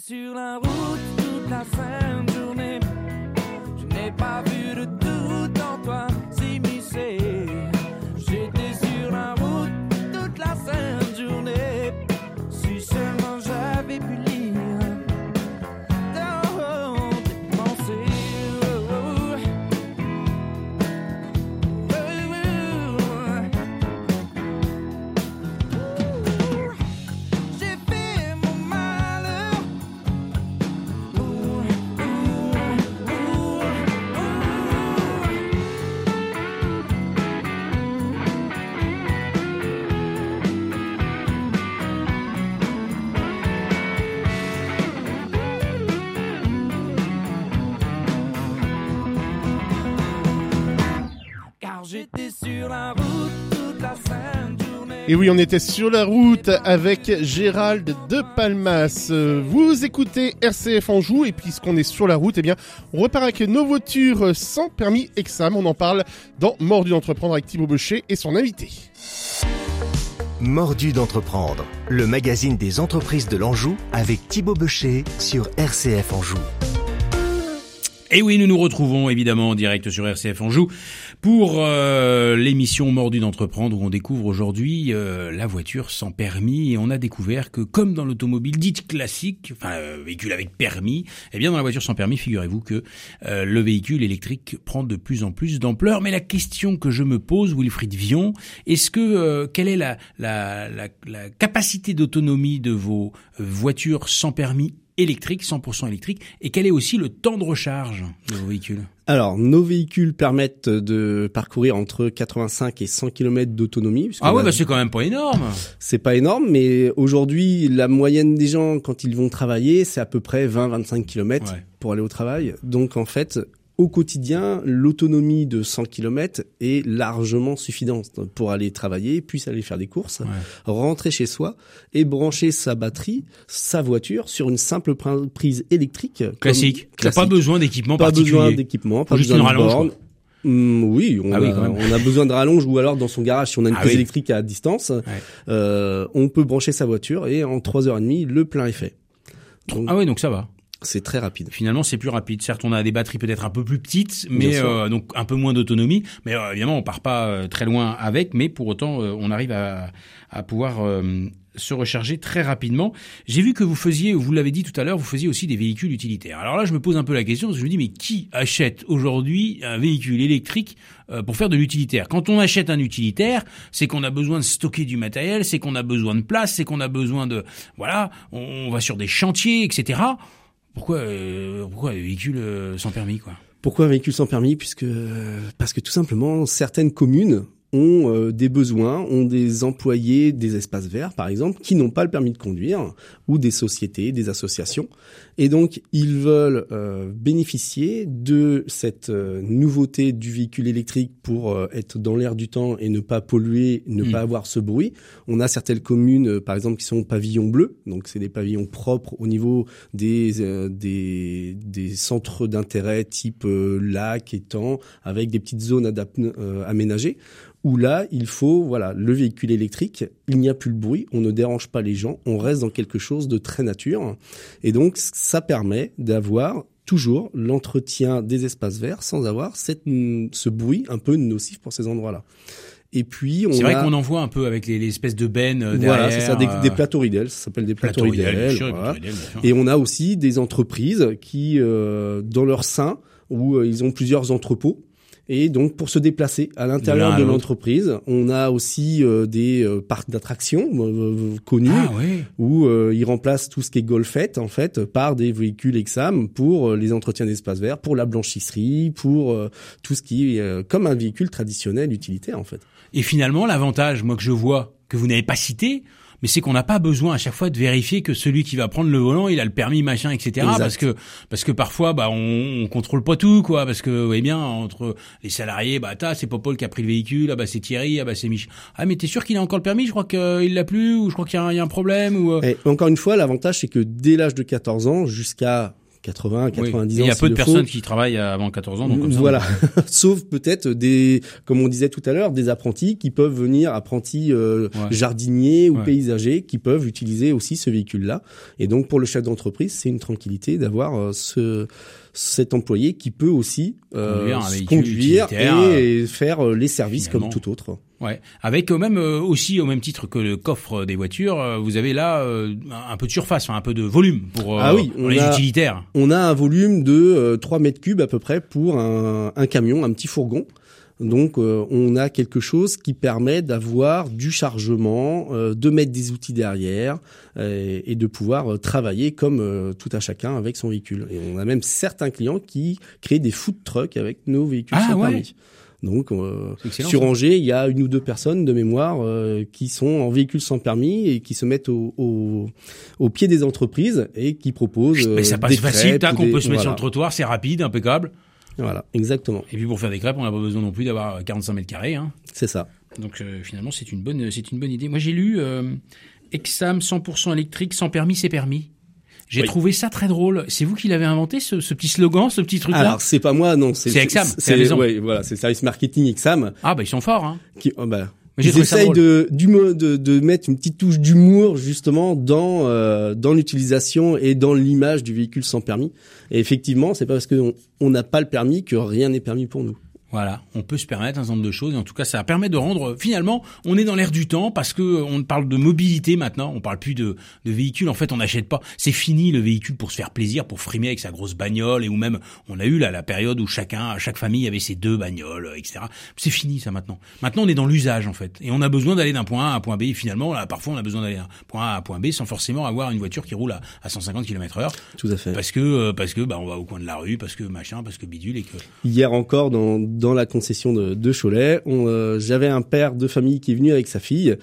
Sur la route toute la sainte Et oui, on était sur la route avec Gérald de Palmas. Vous écoutez RCF Anjou et puisqu'on est sur la route, eh bien, on repart avec nos voitures sans permis exam. On en parle dans Mordu d'entreprendre avec Thibaut Beucher et son invité. Mordu d'entreprendre, le magazine des entreprises de l'Anjou avec Thibaut Becher sur RCF Anjou. Et oui, nous nous retrouvons évidemment en direct sur RCF Anjou pour euh, l'émission Mordu d'entreprendre où on découvre aujourd'hui euh, la voiture sans permis et on a découvert que comme dans l'automobile dite classique, enfin euh, véhicule avec permis, eh bien dans la voiture sans permis, figurez-vous que le véhicule électrique prend de plus en plus d'ampleur. Mais la question que je me pose, Wilfried Vion, est-ce que quelle est la, capacité d'autonomie de vos voitures sans permis électriques, 100% électriques, et quel est aussi le temps de recharge de vos véhicules? Alors, nos véhicules permettent de parcourir entre 85 et 100 km d'autonomie. Ah ouais, a- bah c'est quand même pas énorme. C'est pas énorme, mais aujourd'hui, la moyenne des gens, quand ils vont travailler, c'est à peu près 20-25 km Ouais. pour aller au travail. Donc, en fait, au quotidien, l'autonomie de 100 km est largement suffisante pour aller travailler, puis aller faire des courses, rentrer chez soi et brancher sa batterie, sa voiture sur une simple pr- prise électrique. comme- Classique. Pas classique. besoin d'équipement Pas particulier. besoin d'équipement, pas juste besoin une de rallonge, borne. Hum, oui, on, Ah oui, a, on a besoin de rallonge ou alors dans son garage, si on a une Ah prise oui. électrique à distance, euh, on peut brancher sa voiture et en 3h30, le plein est fait. Donc, Ah ouais, donc ça va. C'est très rapide. Finalement, c'est plus rapide. Certes, on a des batteries peut-être un peu plus petites, mais euh, donc un peu moins d'autonomie. Mais euh, évidemment, on part pas euh, très loin avec, mais pour autant, euh, on arrive à, à pouvoir euh, se recharger très rapidement. J'ai vu que vous faisiez, vous l'avez dit tout à l'heure, vous faisiez aussi des véhicules utilitaires. Alors là, je me pose un peu la question, parce que je me dis, mais qui achète aujourd'hui un véhicule électrique euh, pour faire de l'utilitaire? Quand on achète un utilitaire, c'est qu'on a besoin de stocker du matériel, c'est qu'on a besoin de place, c'est qu'on a besoin de, voilà, on, on va sur des chantiers, etc. Pourquoi, euh, pourquoi les véhicules euh, sans permis, quoi? Pourquoi un véhicule sans permis? Puisque parce que tout simplement certaines communes ont euh, des besoins, ont des employés des espaces verts par exemple qui n'ont pas le permis de conduire ou des sociétés, des associations et donc ils veulent euh, bénéficier de cette euh, nouveauté du véhicule électrique pour euh, être dans l'air du temps et ne pas polluer, ne Mm. pas avoir ce bruit. On a certaines communes euh, par exemple qui sont pavillons bleus, donc c'est des pavillons propres au niveau des euh, des, des centres d'intérêt type euh, lac, étang, avec des petites zones adap- euh, aménagées. Où là, il faut, voilà, le véhicule électrique, il n'y a plus le bruit, on ne dérange pas les gens, on reste dans quelque chose de très nature. Et donc, ça permet d'avoir toujours l'entretien des espaces verts sans avoir cette, ce bruit un peu nocif pour ces endroits-là. Et puis, on C'est vrai a- qu'on en voit un peu avec les, les espèces de bennes euh, derrière. voilà, c'est ça, des, euh, des platoridelles, ça s'appelle des sûr, voilà. sûr. Et on a aussi des entreprises qui, euh, dans leur sein, où euh, ils ont plusieurs entrepôts, et donc pour se déplacer à l'intérieur de l'entreprise, on a aussi euh, des euh, parcs d'attractions euh, connus. Ah oui. où ils remplacent tout ce qui est golfette en fait par des véhicules exam pour les entretiens d'espace vert, pour la blanchisserie, pour tout ce qui est comme un véhicule traditionnel utilitaire en fait. Et finalement, l'avantage, moi que je vois, que vous n'avez pas cité, mais c'est qu'on n'a pas besoin à chaque fois de vérifier que celui qui va prendre le volant, il a le permis, machin, etc. Exact. Parce que parce que parfois, bah, on, on contrôle pas tout, quoi. Parce que, vous voyez bien, entre les salariés, bah, t'as, c'est Popol qui a pris le véhicule, ah bah c'est Thierry, ah bah c'est Mich. Ah mais t'es sûr qu'il a encore le permis? Je crois qu'il l'a plus, ou je crois qu'il y, a un- il y a un problème, ou. euh, Et encore une fois, l'avantage c'est que dès l'âge de 14 ans jusqu'à 80, oui. 90 Et ans, Il y a peu de faut, personnes qui travaillent avant 14 ans, donc comme ça, voilà, [laughs] sauf peut-être des, comme on disait tout à l'heure, des apprentis qui peuvent venir apprentis euh, Ouais. jardiniers ou Ouais. paysagers qui peuvent utiliser aussi ce véhicule-là. Et donc pour le chef d'entreprise, c'est une tranquillité d'avoir euh, ce cet employé qui peut aussi euh, Conduire conduire et faire euh, les services comme tout autre. Ouais, avec euh, même euh, aussi au même titre que le coffre des voitures, euh, vous avez là euh, un peu de surface, enfin, un peu de volume pour, euh, Ah oui, pour on les a- utilitaires. On a un volume de euh, 3 mètres cubes à peu près pour un, un camion, un petit fourgon. Donc euh, on a quelque chose qui permet d'avoir du chargement, euh, de mettre des outils derrière euh, et de pouvoir travailler comme euh, tout à chacun avec son véhicule. Et on a même certains clients qui créent des food trucks avec nos véhicules Ah, sans ouais. permis. Donc euh, sur. Angers, il y a une ou deux personnes de mémoire euh, qui sont en véhicule sans permis et qui se mettent au, au, au pied des entreprises et qui proposent Mais ça euh, passe des facile, tac, on des- peut se mettre sur le trottoir, c'est rapide, impeccable. Voilà, exactement. Et puis pour faire des crêpes, on n'a pas besoin non plus d'avoir 45 mètres carrés. Hein. C'est ça. Donc euh, finalement, c'est une bonne, c'est une bonne idée. Moi, j'ai lu euh, Exam 100% électrique, sans permis, c'est permis. J'ai Oui. trouvé ça très drôle. C'est vous qui l'avez inventé, ce, ce petit slogan, ce petit truc-là Alors c'est pas moi, non. C'est Exam, c'est la maison. ouais, voilà, c'est le service marketing Exam Ah bah ils sont forts. Hein. qui, oh, bah, ils essayent de, de, de mettre une petite touche d'humour justement dans euh, dans l'utilisation et dans l'image du véhicule sans permis. Et effectivement, c'est pas parce qu'on on n'a pas le permis que rien n'est permis pour nous. Voilà, on peut se permettre un certain nombre de choses. Et en tout cas, ça permet de rendre. Finalement, on est dans l'air du temps parce que on parle de mobilité maintenant. On parle plus de, de véhicules. En fait, on n'achète pas. C'est fini le véhicule pour se faire plaisir, pour frimer avec sa grosse bagnole et ou même on a eu là la période où chacun, chaque famille avait ses deux bagnoles, euh, etc. C'est fini ça maintenant. Maintenant, on est dans l'usage en fait et on a besoin d'aller d'un point A à un point B. Et finalement, là, parfois, on a besoin d'aller d'un point A à un point B sans forcément avoir une voiture qui roule à, à 150 km/h Tout à fait. parce que euh, parce que bah on va au coin de la rue, parce que machin, parce que bidule et que Hier encore, dans, dans la concession de, de Cholet, euh, j'avais un père de famille qui est venu avec sa fille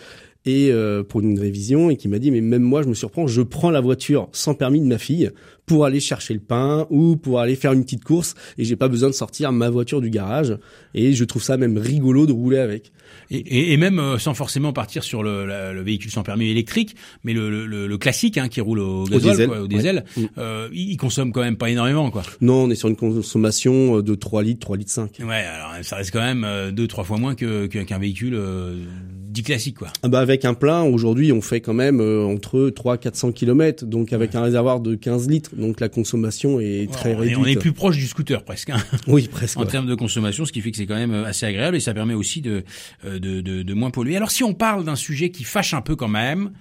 et euh, pour une révision et qui m'a dit mais même moi je me surprends, je prends la voiture sans permis de ma fille pour aller chercher le pain ou pour aller faire une petite course et j'ai pas besoin de sortir ma voiture du garage et je trouve ça même rigolo de rouler avec. Et, et, et même euh, sans forcément partir sur le, la- le véhicule sans permis électrique, mais le, le- le, le classique hein, qui roule au gasoil, diesel, quoi, au diesel, ouais. Mm. euh, il, consomme quand même pas énormément, quoi. Non, on est sur une consommation de 3 litres, 3 litres 5. Ouais, alors ça reste quand même deux, trois fois moins que que- qu'un véhicule euh, dit classique, quoi. Ah bah avec un plein, aujourd'hui, on fait quand même euh, entre 3 400 km, donc avec un réservoir de 15 litres, donc la consommation est très on, est, réduite. on est plus proche du scooter presque. hein. [laughs] Oui, presque. en ouais. termes de consommation, ce qui fait que c'est quand même euh, assez agréable et ça permet aussi de, euh, de, de, de moins polluer. Alors si on parle d'un sujet qui fâche un peu quand même,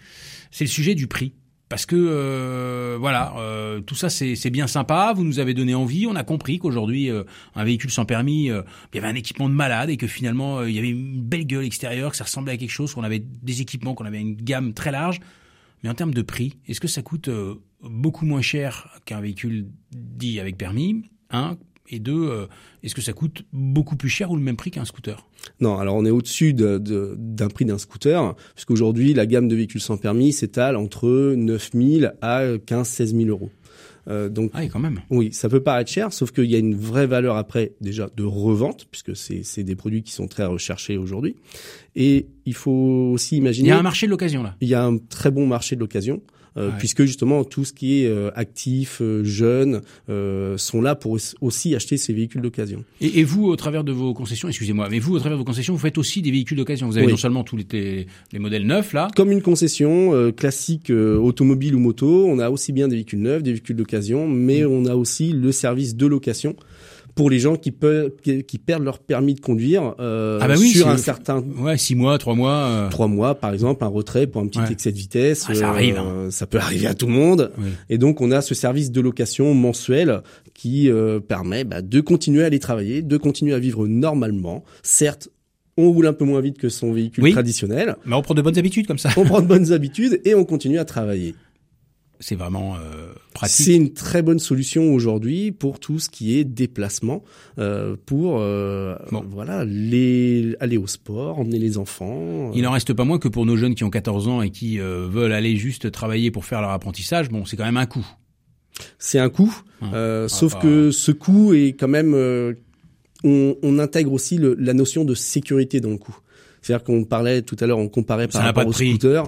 c'est le sujet du prix. Parce que euh, voilà, euh, tout ça c'est bien sympa. Vous nous avez donné envie. On a compris qu'aujourd'hui euh, un véhicule sans permis, il y avait un équipement de malade et que finalement il y avait une belle gueule extérieure, que ça ressemblait à quelque chose, qu'on avait des équipements, qu'on avait une gamme très large. Mais en termes de prix, est-ce que ça coûte beaucoup moins cher qu'un véhicule dit avec permis Un et deux, euh, est-ce que ça coûte beaucoup plus cher ou le même prix qu'un scooter? Non, alors on est au-dessus de- de- d'un prix d'un scooter, puisqu'aujourd'hui la gamme de véhicules sans permis s'étale entre 9 000 à 15 16 000 euros. Euh, donc Ah, et quand même. oui, ça peut paraître cher, sauf qu'il y a une vraie valeur après déjà de revente, puisque c'est des produits qui sont très recherchés aujourd'hui. Et il faut aussi Il imaginer y a un marché de l'occasion là. il y a un très bon marché de l'occasion. Euh, Ouais. puisque justement tout ce qui est euh, actif, euh, jeune, euh, sont là pour aussi- acheter ces véhicules d'occasion. Et, et vous, au travers de vos concessions, excusez-moi, mais vous, au travers de vos concessions, vous faites aussi des véhicules d'occasion. Vous avez Oui. non seulement tous les, les modèles neufs là, Comme une concession euh, classique euh, automobile ou moto, on a aussi bien des véhicules neufs, des véhicules d'occasion, mais on a aussi le service de location pour les gens qui peuvent qui, qui perdent leur permis de conduire euh, Ah bah oui, sur un certain ouais, six mois, trois mois. euh, trois mois par exemple un retrait pour un petit Ouais. excès de vitesse euh, Ah, ça arrive, hein. ça peut arriver à tout le monde Oui. et donc on a ce service de location mensuel qui euh, permet bah, de continuer à aller travailler de continuer à vivre normalement certes on roule un peu moins vite que son véhicule Oui. traditionnel Mais on prend de bonnes habitudes comme ça. on prend de bonnes [laughs] habitudes et on continue à travailler C'est vraiment euh, pratique. c'est une très bonne solution aujourd'hui pour tout ce qui est déplacement, euh, pour euh, Bon. voilà les aller au sport, emmener les enfants. Il en reste pas moins que pour nos jeunes qui ont 14 ans et qui euh, veulent aller juste travailler pour faire leur apprentissage, bon, c'est quand même un coût. C'est un coût, Ouais. euh, Ah, sauf bah. que ce coût est quand même. euh, on, on intègre aussi le- la notion de sécurité dans le coût. C'est-à-dire qu'on parlait tout à l'heure, on comparait Ça par pas rapport au scooter.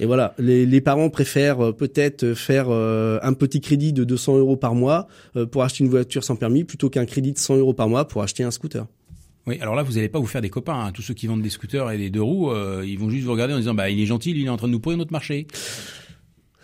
Et voilà, les, les parents préfèrent euh, peut-être faire euh, un petit crédit de 200 euros par mois euh, pour acheter une voiture sans permis plutôt qu'un crédit de 100 euros par mois pour acheter un scooter. Oui, alors là, vous n'allez pas vous faire des copains. hein. Tous ceux qui vendent des scooters et des deux roues, euh, ils vont juste vous regarder en disant, bah, il est gentil, il est en train de nous pourrir notre marché.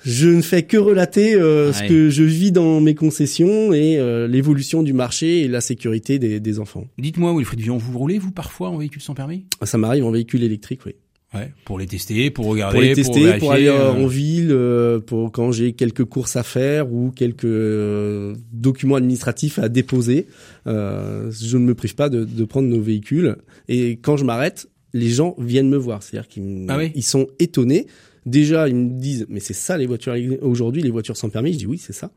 Je ne fais que relater euh, ce que je vis dans mes concessions et euh, l'évolution du marché et la sécurité des, des enfants. Dites-moi, Wilfried Vion, vous roulez, vous, parfois, en véhicule sans permis? Ça m'arrive en véhicule électrique, oui. Ouais, pour les tester, pour regarder, Pour les tester, pour aller euh, euh, en ville, euh, pour quand j'ai quelques courses à faire ou quelques euh, documents administratifs à déposer. Euh, je ne me prive pas de, de prendre nos véhicules. Et quand je m'arrête, les gens viennent me voir. C'est-à-dire qu'ils Ah oui? ils sont étonnés. Déjà, ils me disent, mais c'est ça les voitures aujourd'hui, les voitures sans permis. Je dis oui, c'est ça.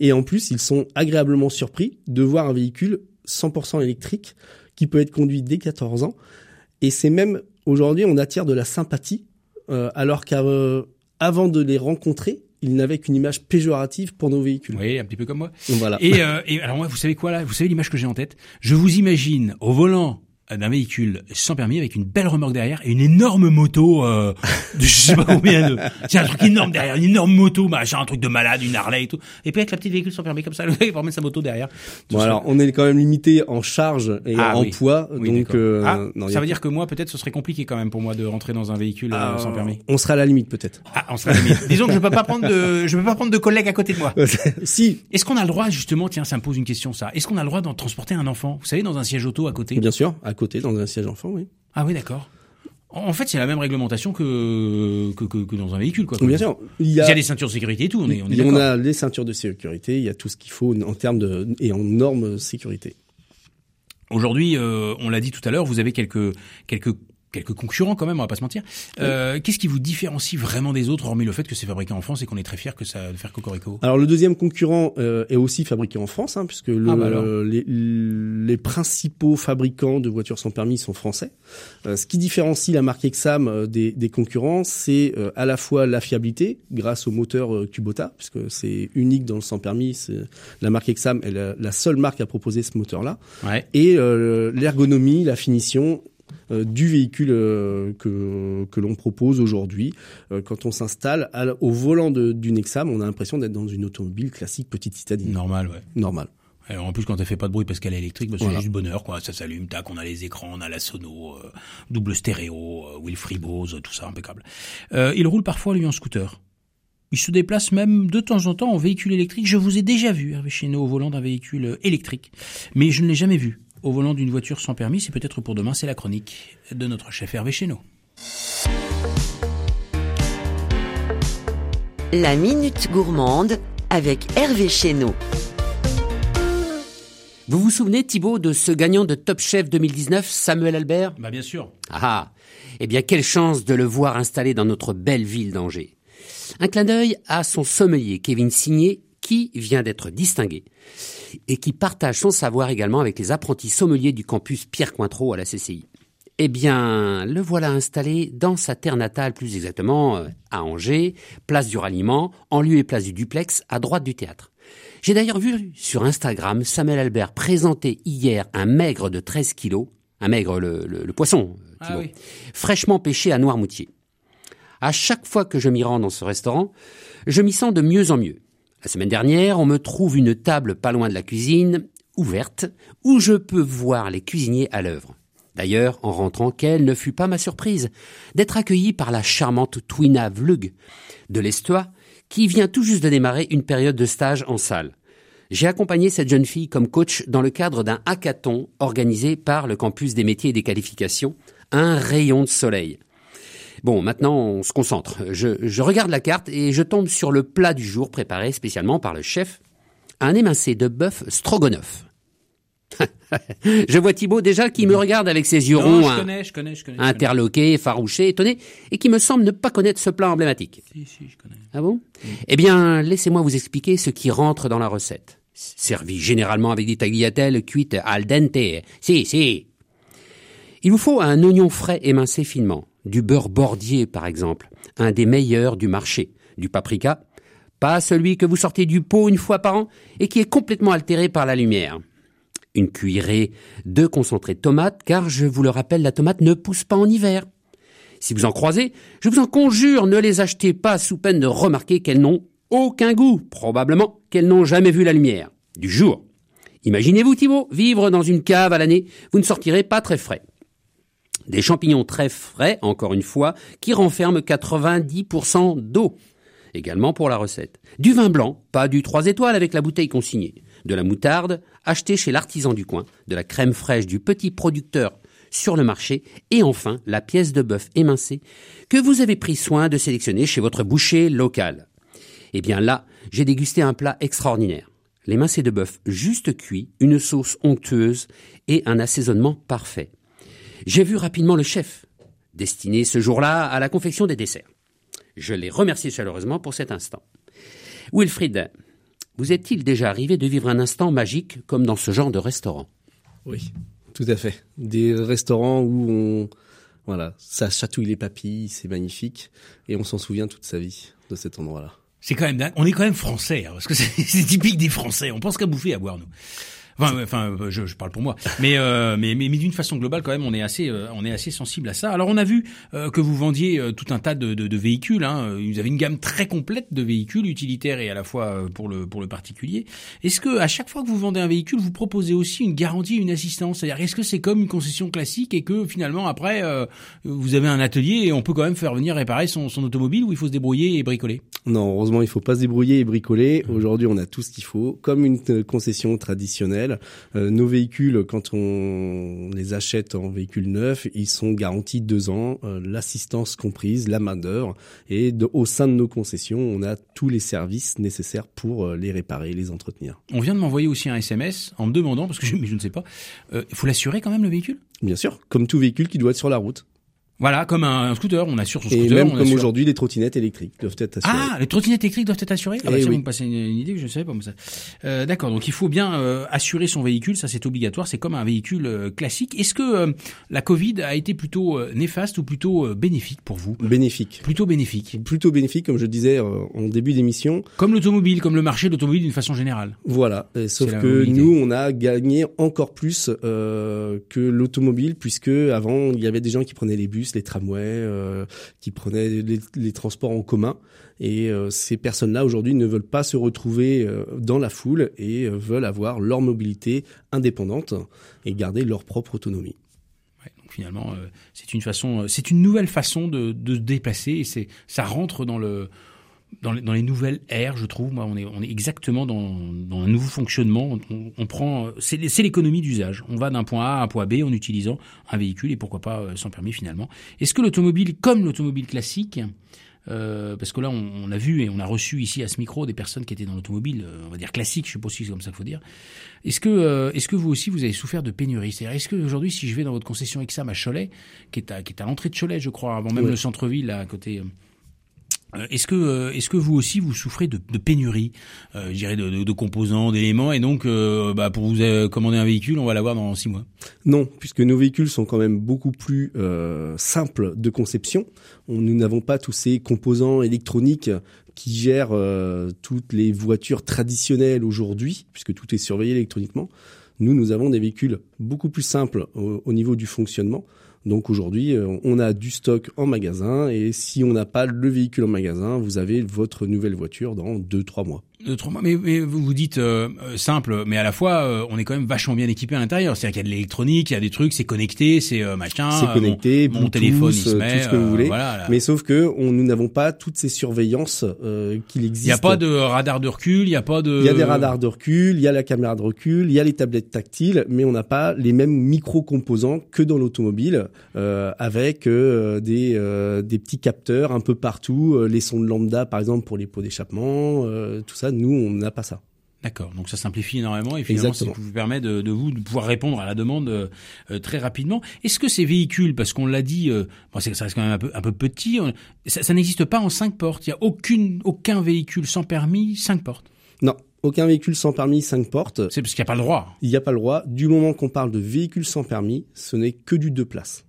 Et en plus, ils sont agréablement surpris de voir un véhicule 100% électrique qui peut être conduit dès 14 ans. Et c'est même aujourd'hui, on attire de la sympathie, euh, alors qu'avant de les rencontrer, ils n'avaient qu'une image péjorative pour nos véhicules. Oui, un petit peu comme moi. Voilà. Et, euh, et alors moi, vous savez quoi là? Vous savez l'image que j'ai en tête? Je vous imagine au volant d'un véhicule sans permis avec une belle remorque derrière et une énorme moto euh, de [laughs] je sais pas combien de c'est un truc énorme derrière une énorme moto machin un truc de malade une Harley et tout et puis avec la petite véhicule sans permis comme ça le gars il va remettre sa moto derrière Bon ça. alors on est quand même limité en charge et Ah, en oui. poids, Oui, donc euh, Ah, non, ça a- veut dire que moi peut-être ce serait compliqué quand même pour moi de rentrer dans un véhicule euh, Ah, sans permis On sera à la limite peut-être. ah on serait limite. disons que je peux pas prendre de je peux pas prendre de collègues à côté de moi [laughs] si, est-ce qu'on a le droit justement tiens ça me pose une question ça est-ce qu'on a le droit d'en transporter un enfant vous savez dans un siège auto à côté? Bien sûr, à côté dans un siège enfant, oui. ah oui d'accord en fait c'est la même réglementation que que, que, que dans un véhicule quoi Bien sûr, il y a, des ceintures de sécurité et tout, on est, on est il y- on d'accord. a les ceintures de sécurité, il y a tout ce qu'il faut en termes de et en normes sécurité. Aujourd'hui, euh, on l'a dit tout à l'heure, vous avez quelques quelques quelques concurrents quand même, on va pas se mentir. Euh, Qu'est-ce qui vous différencie vraiment des autres, hormis le fait que c'est fabriqué en France et qu'on est très fier que ça de faire cocorico? Alors le deuxième concurrent euh, est aussi fabriqué en France, hein, puisque le, Ah, bah alors. les, les principaux fabricants de voitures sans permis sont français. Euh, ce qui différencie la marque Exam euh, des, des concurrents, c'est euh, à la fois la fiabilité grâce au moteur euh, Kubota, puisque c'est unique dans le sans permis. c'est- La marque Exam est la, la seule marque à proposer ce moteur-là, Ouais. et euh, l'ergonomie, la finition euh, du véhicule euh, que, que l'on propose aujourd'hui. Euh, quand on s'installe au volant d'une Exam, on a l'impression d'être dans une automobile classique petite citadine. Normal, ouais. Normal. Et en plus, quand elle fait pas de bruit parce qu'elle est électrique, bah, c'est Voilà. juste bonheur, quoi. Ça s'allume, tac, on a les écrans, on a la sono, euh, double stéréo, euh, Wilfrey Bose, tout ça, impeccable. Euh, il roule parfois, lui, en scooter. Il se déplace même de temps en temps en véhicule électrique. Je vous ai déjà vu, Hervé Chéneau, au volant d'un véhicule euh, électrique. Mais je ne l'ai jamais vu au volant d'une voiture sans permis. C'est peut-être pour demain, c'est la chronique de notre chef Hervé Chéneau. La Minute Gourmande avec Hervé Chéneau. Vous vous souvenez, Thibaut, de ce gagnant de Top Chef 2019, Samuel Albert? Bah, bien sûr. Ah Eh bien, quelle chance de le voir installé dans notre belle ville d'Angers. Un clin d'œil à son sommelier, Kevin Signé, qui vient d'être distingué et qui partage son savoir également avec les apprentis sommeliers du campus Pierre Cointreau à la CCI. Eh bien, le voilà installé dans sa terre natale, plus exactement euh, à Angers, place du ralliement, en lieu et place du duplex, à droite du théâtre. J'ai d'ailleurs vu sur Instagram Samuel Albert présenter hier un maigre de 13 kilos, un maigre le, le- le poisson, euh, Ah oui. fraîchement pêché à Noirmoutier. À chaque fois que je m'y rends dans ce restaurant, je m'y sens de mieux en mieux. La semaine dernière, on me trouve une table pas loin de la cuisine, ouverte, où je peux voir les cuisiniers à l'œuvre. D'ailleurs, en rentrant, quelle ne fut pas ma surprise d'être accueilli par la charmante Twina Vlug de l'Estois, qui vient tout juste de démarrer une période de stage en salle. J'ai accompagné cette jeune fille comme coach dans le cadre d'un hackathon organisé par le campus des métiers et des qualifications, un rayon de soleil. Bon, maintenant on se concentre. Je, je regarde la carte et je tombe sur le plat du jour préparé spécialement par le chef, un émincé de bœuf stroganoff. [laughs] je vois Thibaut déjà qui me regarde avec ses yeux ronds, hein, interloqué, effarouché, étonné, et qui me semble ne pas connaître ce plat emblématique. Si, si, je connais. Ah bon? Eh bien, laissez-moi vous expliquer ce qui rentre dans la recette. Servi généralement avec des tagliatelles cuites al dente. Si, si. Il vous faut un oignon frais émincé finement, du beurre bordier par exemple, un des meilleurs du marché, du paprika, pas celui que vous sortez du pot une fois par an et qui est complètement altéré par la lumière. Une cuillerée de concentré de tomate, car je vous le rappelle, la tomate ne pousse pas en hiver. Si vous en croisez, je vous en conjure, ne les achetez pas sous peine de remarquer qu'elles n'ont aucun goût, probablement qu'elles n'ont jamais vu la lumière. Du jour. Imaginez-vous, Thibault, vivre dans une cave à l'année, vous ne sortirez pas très frais. Des champignons très frais, encore une fois, qui renferment 90% d'eau. Également pour la recette. Du vin blanc, pas du 3 étoiles avec la bouteille consignée. De la moutarde, achetée chez l'artisan du coin. De la crème fraîche du petit producteur sur le marché. Et enfin, la pièce de bœuf émincée que vous avez pris soin de sélectionner chez votre boucher local. Eh bien là, j'ai dégusté un plat extraordinaire. L'émincé de bœuf juste cuit, une sauce onctueuse et un assaisonnement parfait. J'ai vu rapidement le chef, destiné ce jour-là à la confection des desserts. Je l'ai remercié chaleureusement pour cet instant. Wilfried, vous est-il déjà arrivé de vivre un instant magique comme dans ce genre de restaurant? Oui, tout à fait. Des restaurants où on, voilà, ça chatouille les papilles, c'est magnifique, et on s'en souvient toute sa vie de cet endroit-là. C'est quand même dingue. On est quand même français, hein, parce que c'est [laughs] c'est typique des Français. On pense qu'à bouffer et à boire, nous. Enfin, enfin, euh, je, je parle pour moi, mais euh, mais mais, mais d'une façon globale quand même, on est assez euh, on est assez sensible à ça. Alors on a vu euh, que vous vendiez euh, tout un tas de, de, de véhicules. Hein. Vous avez une gamme très complète de véhicules utilitaires et à la fois euh, pour le pour le particulier. Est-ce que à chaque fois que vous vendez un véhicule, vous proposez aussi une garantie, une assistance? C'est-à-dire est-ce que c'est comme une concession classique et que finalement après euh, vous avez un atelier et on peut quand même faire venir réparer son, son automobile ou il faut se débrouiller et bricoler? Non, heureusement, il faut pas se débrouiller et bricoler. Aujourd'hui, on a tout ce qu'il faut, comme une euh, concession traditionnelle. Euh, nos véhicules, quand on les achète en véhicule neuf, ils sont garantis deux ans, euh, l'assistance comprise, la main d'œuvre, et de- au sein de nos concessions, on a tous les services nécessaires pour euh, les réparer, les entretenir. On vient de m'envoyer aussi un SMS en me demandant parce que je, mais je ne sais pas, euh, il faut l'assurer quand même le véhicule? Bien sûr, comme tout véhicule qui doit être sur la route. Voilà, comme un, un scooter, on assure son Et scooter. même on comme aujourd'hui, les trottinettes électriques doivent être assurées. Ah, les trottinettes électriques doivent être assurées? Ah bah Eh oui. vous me passez une, une idée que je ne savais pas. ça. Euh, D'accord, donc il faut bien euh, assurer son véhicule, ça c'est obligatoire, c'est comme un véhicule euh, classique. Est-ce que la Covid a été plutôt néfaste ou plutôt bénéfique pour vous? Bénéfique. Plutôt bénéfique. Plutôt bénéfique, comme je disais en début d'émission. Comme l'automobile, comme le marché de l'automobile d'une façon générale. Voilà. Et sauf que nous, on a gagné encore plus que l'automobile, puisque avant, il y avait des gens qui prenaient les bus, les tramways, euh, qui prenaient les, transports en commun. Et euh, ces personnes-là, aujourd'hui, ne veulent pas se retrouver euh, dans la foule et veulent avoir leur mobilité indépendante et garder leur propre autonomie. Donc finalement, c'est une façon, c'est une nouvelle façon de, de se déplacer et ça rentre dans le, dans les, dans les nouvelles ères, je trouve. Moi, on est, on est exactement dans, dans un nouveau fonctionnement. On, on prend, euh, c'est, l'économie d'usage. On va d'un point A à un point B en utilisant un véhicule et pourquoi pas euh, sans permis finalement. Est-ce que l'automobile, comme l'automobile classique, euh, parce que là, on, on a vu et on a reçu ici à ce micro des personnes qui étaient dans l'automobile, euh, on va dire classique, je sais pas si c'est comme ça qu'il faut dire. Est-ce que, euh, est-ce que vous aussi vous avez souffert de pénurie? C'est-à-dire, est-ce que aujourd'hui, si je vais dans votre concession Exam à Cholet, qui est à, qui est à l'entrée de Cholet, je crois, avant même le centre-ville, à côté. Euh, Est-ce que, euh, est-ce que vous aussi vous souffrez de, de pénurie, euh, je dirais, de, de- de composants, d'éléments, et donc, euh, bah, pour vous euh, commander un véhicule, on va l'avoir dans six mois? Non, puisque nos véhicules sont quand même beaucoup plus simples de conception. On- nous n'avons pas tous ces composants électroniques qui gèrent toutes les voitures traditionnelles aujourd'hui, puisque tout est surveillé électroniquement. Nous, nous avons des véhicules beaucoup plus simples au, au niveau du fonctionnement. Donc aujourd'hui, euh, on a du stock en magasin et si on n'a pas le véhicule en magasin, vous avez votre nouvelle voiture dans deux trois mois. Deux, trois mois. Mais, mais vous vous dites euh, euh, simple, mais à la fois, euh, on est quand même vachement bien équipé à l'intérieur. C'est-à-dire qu'il y a de l'électronique, il y a des trucs, c'est connecté, c'est euh, machin. C'est euh, connecté, mon, Bluetooth, téléphone, il se euh, met. tout ce que vous voulez. Voilà, là. Mais sauf que on, nous n'avons pas toutes ces surveillances euh, qu'il il existe. n'y a pas de radar de recul, il n'y a pas de. Il y a des radars de recul, il y a la caméra de recul, il y a les tablettes tactiles, mais on n'a pas les mêmes micro-composants que dans l'automobile, euh, avec euh, des, euh, des petits capteurs un peu partout, euh, les sons de lambda par exemple pour les pots d'échappement, tout ça, nous on n'a pas ça. D'accord, donc ça simplifie énormément et finalement ça vous permet de, de vous de pouvoir répondre à la demande euh, euh, très rapidement. Est-ce que ces véhicules, parce qu'on l'a dit, euh, bon, c'est- ça reste quand même un peu, un peu petit, on- ça, ça n'existe pas en cinq portes. Il n'y a aucune, aucun véhicule sans permis cinq portes. Non, aucun véhicule sans permis 5 portes. C'est parce qu'il n'y a pas le droit. Il n'y a pas le droit. Du moment qu'on parle de véhicule sans permis, ce n'est que du deux places.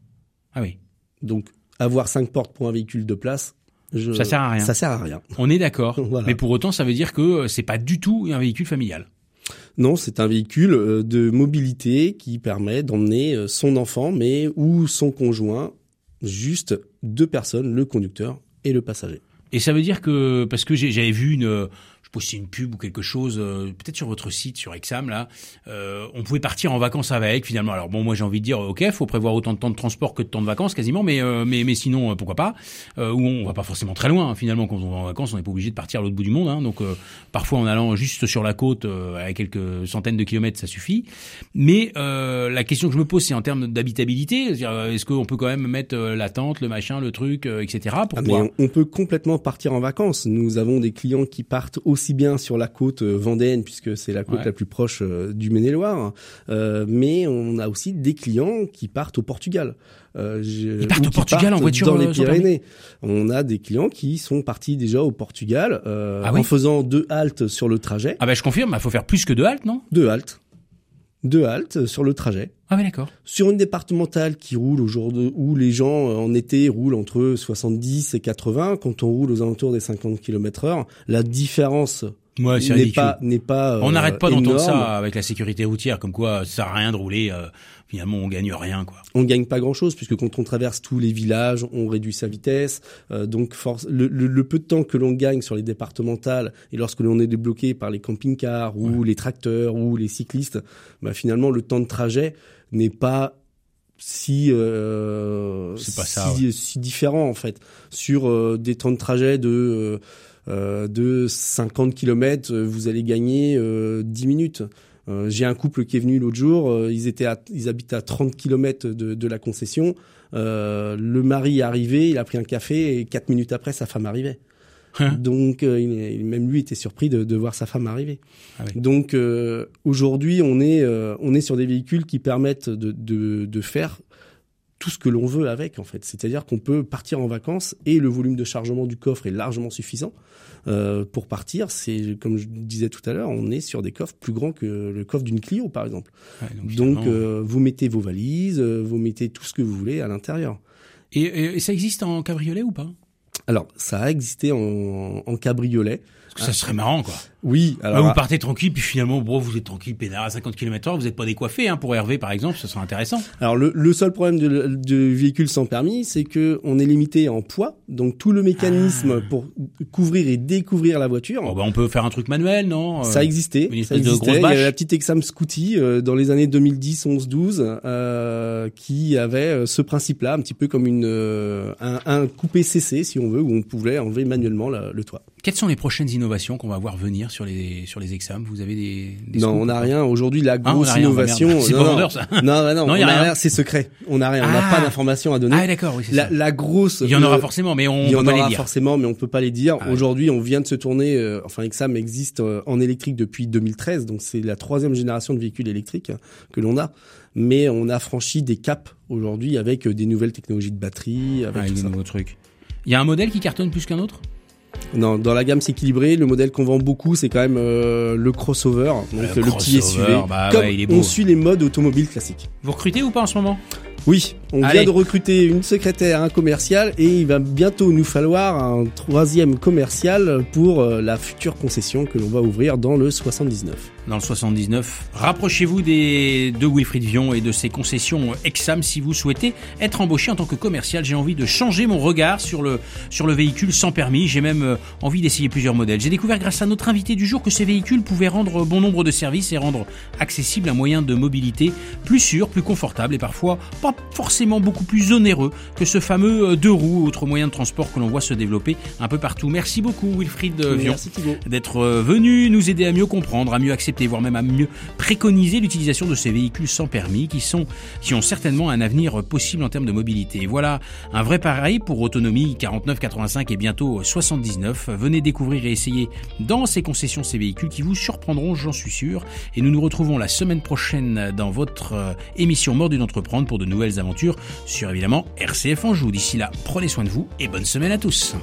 Ah oui, Donc avoir 5 portes pour un véhicule de place, je... Ça sert à rien. Ça sert à rien. on est d'accord. [laughs] Voilà. Mais pour autant, ça veut dire que euh, c'est pas du tout un véhicule familial. Non, c'est un véhicule euh, de mobilité qui permet d'emmener euh, son enfant, mais ou son conjoint, juste deux personnes, le conducteur et le passager. Et ça veut dire que parce que j'avais vu une, c'est une pub ou quelque chose, euh, peut-être sur votre site, sur Exam là, euh, on pouvait partir en vacances avec finalement. Alors bon, moi j'ai envie de dire, ok, faut prévoir autant de temps de transport que de temps de vacances quasiment, mais euh, mais mais sinon pourquoi pas euh, Ou on va pas forcément très loin hein, finalement quand on va en vacances, on n'est pas obligé de partir à l'autre bout du monde. Hein, donc euh, parfois en allant juste sur la côte euh, à quelques centaines de kilomètres, ça suffit. Mais la question que je me pose, c'est en termes d'habitabilité, est-ce qu'on peut quand même mettre la tente, le machin, le truc, etc. Ah, Pourquoi? Mais on, on peut complètement partir en vacances. Nous avons des clients qui partent aussi bien sur la côte euh, vendéenne, puisque c'est la côte Ouais. la plus proche euh, du Maine-et-Loire, euh, mais on a aussi des clients qui partent au Portugal. Euh, Ils partent au Portugal en partent voiture, dans les Pyrénées. On a des clients qui sont partis déjà au Portugal euh, Ah oui en faisant deux haltes sur le trajet. Ah bah je confirme, il faut faire plus que deux haltes, non? Deux haltes. Deux haltes sur le trajet. Ah ouais d'accord. Sur une départementale qui roule au jour de, où les gens euh, en été roulent entre 70 et 80, quand on roule aux alentours des 50 km heure, la différence Ouais, n'est pas n'est pas. On euh, n'arrête pas d'entendre ça avec la sécurité routière, comme quoi ça sert à rien de rouler. euh, finalement, on gagne rien, quoi. on gagne pas grand chose puisque quand on traverse tous les villages, on réduit sa vitesse. Euh, donc force, le, le- le peu de temps que l'on gagne sur les départementales et lorsque l'on est débloqué par les camping-cars ou les tracteurs ou les cyclistes, bah, finalement le temps de trajet n'est pas si euh, C'est pas ça, si, si différent en fait sur euh, des temps de trajet de euh, de 50 km vous allez gagner euh, 10 minutes euh, j'ai un couple qui est venu l'autre jour, euh, ils étaient à, ils habitent à 30 km de, de la concession. Euh, le mari est arrivé, il a pris un café et quatre minutes après sa femme arrivait. Hein Donc euh, il même lui était surpris de, de voir sa femme arriver. Ah oui. Donc euh, aujourd'hui on est euh, on est sur des véhicules qui permettent de, de, de faire tout ce que l'on veut avec en fait. C'est-à-dire qu'on peut partir en vacances et le volume de chargement du coffre est largement suffisant pour partir. C'est comme je disais tout à l'heure, on est sur des coffres plus grands que le coffre d'une Clio par exemple. Ouais, donc, vous mettez vos valises, vous mettez tout ce que vous voulez à l'intérieur. et, et- et ça existe en cabriolet ou pas? Alors ça a existé en, cabriolet. Parce que ça serait marrant, quoi. Oui, Ah, alors vous partez tranquille, puis finalement, bro, vous êtes tranquille, pénard à 50 km/h, vous n'êtes pas décoiffé, hein, pour Hervé, par exemple, ça serait intéressant. Alors le, le seul problème de- du véhicule sans permis, c'est que on est limité en poids, donc tout le mécanisme Ah. pour couvrir et découvrir la voiture, Bon, bah, on peut faire un truc manuel, non Euh, ça existait. une ça de existait. grosse Il y avait la petite Exam Scooty euh, dans les années 2010, 11, 12, euh, qui avait euh, ce principe-là, un petit peu comme une euh, un, un coupé CC, si on veut, où on pouvait enlever manuellement la- le toit. Quelles sont les prochaines innovations qu'on va voir venir sur les sur les examens Vous avez des, des non, scoops on n'a rien. Aujourd'hui, la Ah, grosse innovation. C'est non, pas non. vendeur, ça. Non, non, Non, on y a rien. rien. C'est secret. On n'a rien. On n'a Ah. pas d'informations à donner. Ah, d'accord, oui, c'est la, ça. la grosse. Il y en aura le- forcément, mais on Il y peut en pas les dire. forcément, mais on peut pas les dire. Ah ouais. Aujourd'hui, on vient de se tourner. euh, enfin, Exam existe euh, en électrique depuis 2013, donc c'est la troisième génération de véhicules électriques que l'on a. Mais on a franchi des caps aujourd'hui avec euh, des nouvelles technologies de batterie, avec Ah, tout des ça. nouveaux trucs. Il y a un modèle qui cartonne plus qu'un autre? Non, dans la gamme, c'est équilibré. Le modèle qu'on vend beaucoup, c'est quand même euh, le crossover, donc Le le, petit SUV. bah Comme ouais, il est beau. on suit les modes automobiles classiques. Vous recrutez ou pas en ce moment? Oui, on Allez. vient de recruter une secrétaire, un commercial, et il va bientôt nous falloir un troisième commercial pour euh, la future concession que l'on va ouvrir dans le 79. dans le 79. Rapprochez-vous des de Wilfried Vion et de ses concessions Exam si vous souhaitez être embauché en tant que commercial. J'ai envie de changer mon regard sur le sur le véhicule sans permis. J'ai même euh, envie d'essayer plusieurs modèles. J'ai découvert grâce à notre invité du jour que ces véhicules pouvaient rendre bon nombre de services et rendre accessible un moyen de mobilité plus sûr, plus confortable et parfois pas forcément beaucoup plus onéreux que ce fameux euh, deux roues, autre moyen de transport que l'on voit se développer un peu partout. Merci beaucoup Wilfried euh, Vion d'être euh, venu nous aider à mieux comprendre, à mieux accepter, voire même à mieux préconiser l'utilisation de ces véhicules sans permis qui sont, qui ont certainement un avenir possible en termes de mobilité. Voilà un vrai pareil pour autonomie 49, 85 et bientôt 79. Venez découvrir et essayer dans ces concessions ces véhicules qui vous surprendront, j'en suis sûr. Et nous nous retrouvons la semaine prochaine dans votre émission Mort d'entreprendre pour de aventures sur évidemment RCF Anjou. D'ici là, prenez soin de vous et bonne semaine à tous.